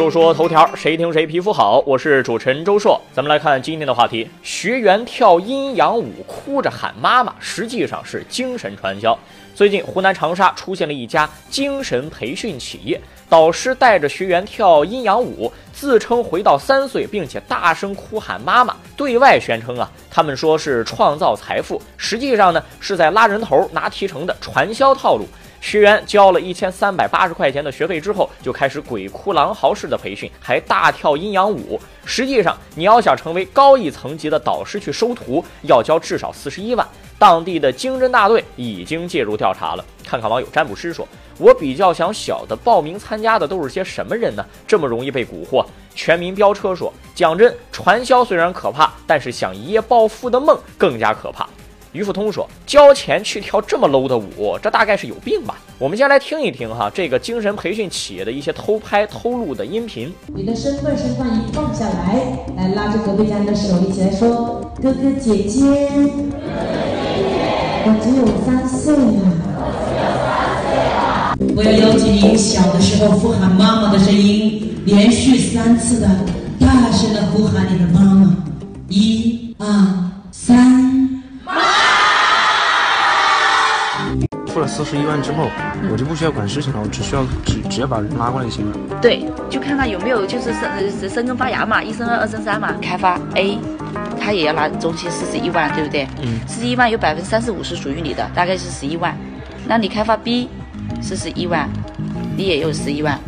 说说头条，谁听谁皮肤好。我是主持人周硕，咱们来看今天的话题：学员跳阴阳舞，哭着喊妈妈，实际上是精神传销。最近，湖南长沙出现了一家精神培训企业，导师带着学员跳阴阳舞，自称回到三岁，并且大声哭喊妈妈，对外宣称啊，他们说是创造财富，实际上呢是在拉人头拿提成的传销套路。学员交了一千三百八十块钱的学费之后，就开始鬼哭狼嚎式的培训，还大跳阴阳舞。实际上，你要想成为高一层级的导师去收徒，要交至少四十一万。当地的经侦大队已经介入调查了。看看网友占卜师说：“我比较想晓得报名参加的都是些什么人呢？这么容易被蛊惑。”全民飙车说：“讲真，传销虽然可怕，但是想一夜暴富的梦更加可怕。”于富通说：“交钱去跳这么 low 的舞，这大概是有病吧？”我们先来听一听哈，这个精神培训企业的一些偷拍偷录的音频。你的身份身份一放下来，来拉着隔壁家人的手一起来说：“哥哥姐姐，我只有三岁啊！我要邀请您小的时候呼喊妈妈的声音，连续三次的大声的呼喊你的妈妈，四十一万之后，我就不需要管事情了，我只需要只只要把人拉过来就行了。对，就看看有没有就是生生生根发芽嘛，一生二，二生三嘛。开发 A，他也要拿中期四十一万，对不对？嗯。四十一万有百分之三十五是属于你的，大概是十一万。那你开发 B，四十一万，你也有十一万。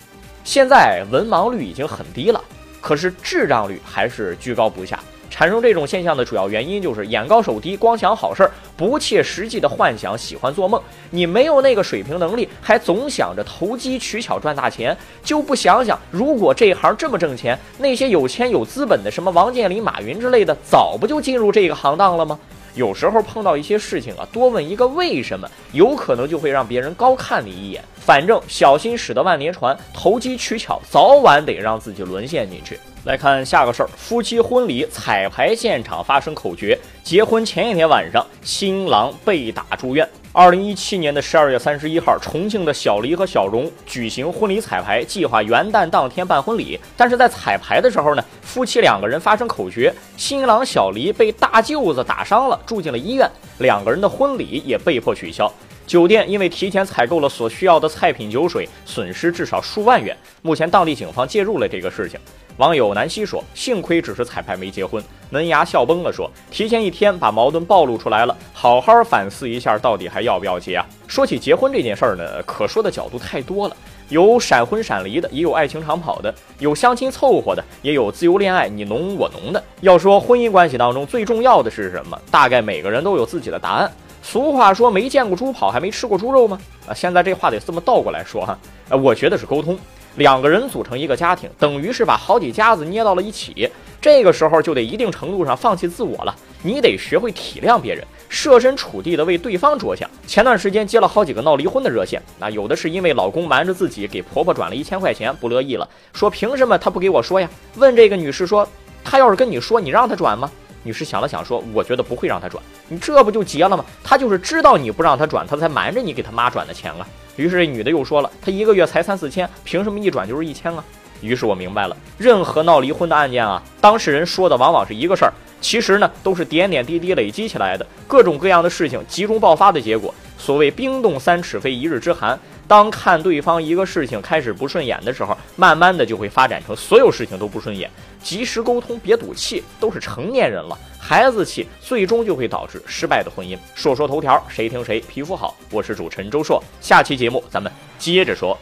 现在文盲率已经很低了，可是智障率还是居高不下。产生这种现象的主要原因就是眼高手低，光想好事儿，不切实际的幻想，喜欢做梦。你没有那个水平能力，还总想着投机取巧赚大钱，就不想想，如果这行这么挣钱，那些有钱有资本的，什么王健林、马云之类的，早不就进入这个行当了吗？有时候碰到一些事情啊，多问一个为什么，有可能就会让别人高看你一眼。反正小心驶得万年船，投机取巧早晚得让自己沦陷进去。来看下个事儿，夫妻婚礼彩排现场发生口角，结婚前一天晚上，新郎被打住院。二零一七年的十二月三十一号，重庆的小黎和小荣举行婚礼彩排，计划元旦当天办婚礼，但是在彩排的时候呢，夫妻两个人发生口角，新郎小黎被大舅子打伤了，住进了医院，两个人的婚礼也被迫取消。酒店因为提前采购了所需要的菜品酒水，损失至少数万元。目前当地警方介入了这个事情。网友南希说：“幸亏只是彩排没结婚。”门牙笑崩了说：“提前一天把矛盾暴露出来了，好好反思一下，到底还要不要结啊？”说起结婚这件事儿呢，可说的角度太多了，有闪婚闪离的，也有爱情长跑的，有相亲凑合的，也有自由恋爱你侬我侬的。要说婚姻关系当中最重要的是什么？大概每个人都有自己的答案。俗话说：“没见过猪跑，还没吃过猪肉吗？”啊，现在这话得这么倒过来说哈。呃，我觉得是沟通。两个人组成一个家庭，等于是把好几家子捏到了一起。这个时候就得一定程度上放弃自我了，你得学会体谅别人，设身处地的为对方着想。前段时间接了好几个闹离婚的热线，那有的是因为老公瞒着自己给婆婆转了一千块钱，不乐意了，说凭什么他不给我说呀？问这个女士说，他要是跟你说，你让他转吗？女士想了想说，我觉得不会让他转，你这不就结了吗？他就是知道你不让他转，他才瞒着你给他妈转的钱啊。于是这女的又说了，她一个月才三四千，凭什么一转就是一千啊？于是我明白了，任何闹离婚的案件啊，当事人说的往往是一个事儿，其实呢都是点点滴滴累积起来的，各种各样的事情集中爆发的结果。所谓冰冻三尺非一日之寒，当看对方一个事情开始不顺眼的时候，慢慢的就会发展成所有事情都不顺眼。及时沟通，别赌气，都是成年人了，孩子气最终就会导致失败的婚姻。说说头条，谁听谁皮肤好。我是主持人周硕，下期节目咱们接着说。